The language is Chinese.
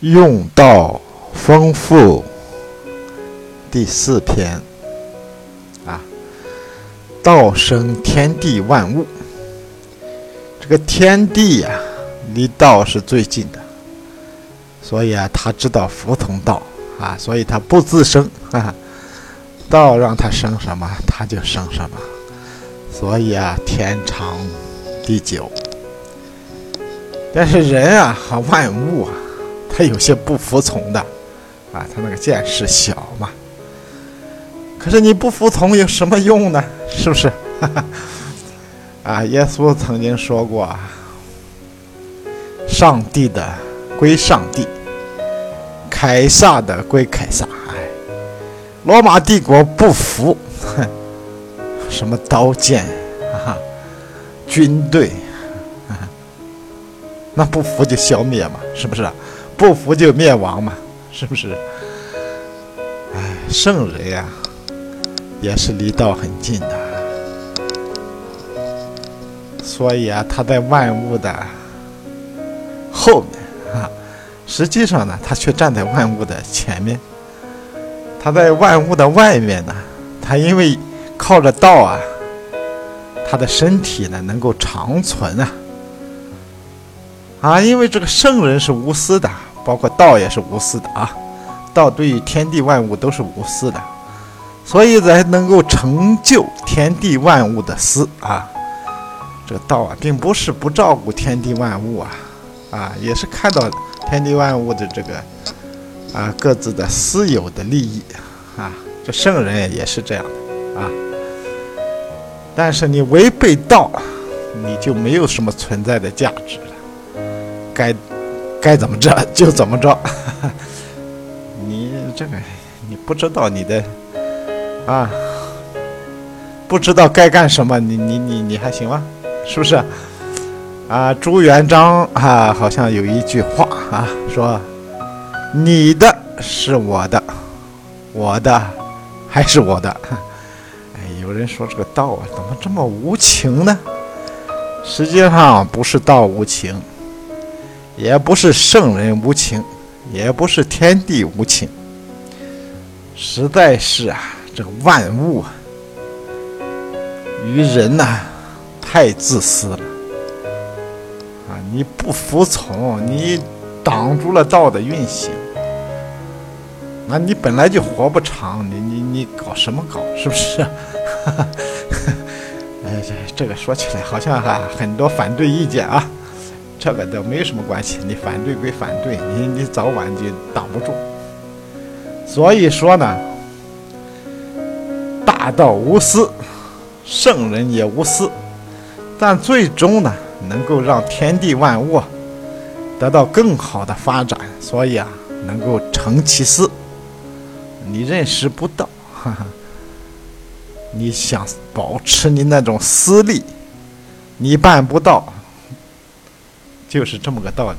用道丰富第四篇啊，道生天地万物。这个天地呀，离道是最近的，所以啊，他知道服从道啊，所以他不自生哈哈。道让他生什么，他就生什么。所以啊，天长地久。但是人啊和万物啊。他有些不服从的，啊，他那个见识小嘛。可是你不服从有什么用呢？是不是？啊，耶稣曾经说过：“上帝的归上帝，凯撒的归凯撒。”哎，罗马帝国不服，哼，什么刀剑啊，军队，那不服就消灭嘛，是不是？不服就灭亡嘛，是不是？哎，圣人呀，也是离道很近的，所以啊，他在万物的后面啊，实际上呢，他却站在万物的前面。他在万物的外面呢，他因为靠着道啊，他的身体呢能够长存啊，啊，因为这个圣人是无私的。包括道也是无私的啊，道对于天地万物都是无私的，所以才能够成就天地万物的私啊。这个道啊，并不是不照顾天地万物啊，啊，也是看到天地万物的这个啊各自的私有的利益啊。这圣人也是这样的啊。但是你违背道，你就没有什么存在的价值了，该。该怎么着就怎么着，你这个你不知道你的啊，不知道该干什么，你你你你还行吗？是不是？啊，朱元璋啊，好像有一句话啊，说你的是我的，我的还是我的。哎，有人说这个道啊，怎么这么无情呢？实际上不是道无情。也不是圣人无情，也不是天地无情，实在是啊，这个万物啊，与人呐，太自私了啊！你不服从，你挡住了道的运行，那你本来就活不长，你你你搞什么搞？是不是？哎，这这个说起来好像哈很多反对意见啊。这个都没什么关系，你反对归反对，你你早晚就挡不住。所以说呢，大道无私，圣人也无私，但最终呢，能够让天地万物得到更好的发展。所以啊，能够成其私，你认识不到，哈哈。你想保持你那种私利，你办不到。就是这么个道理。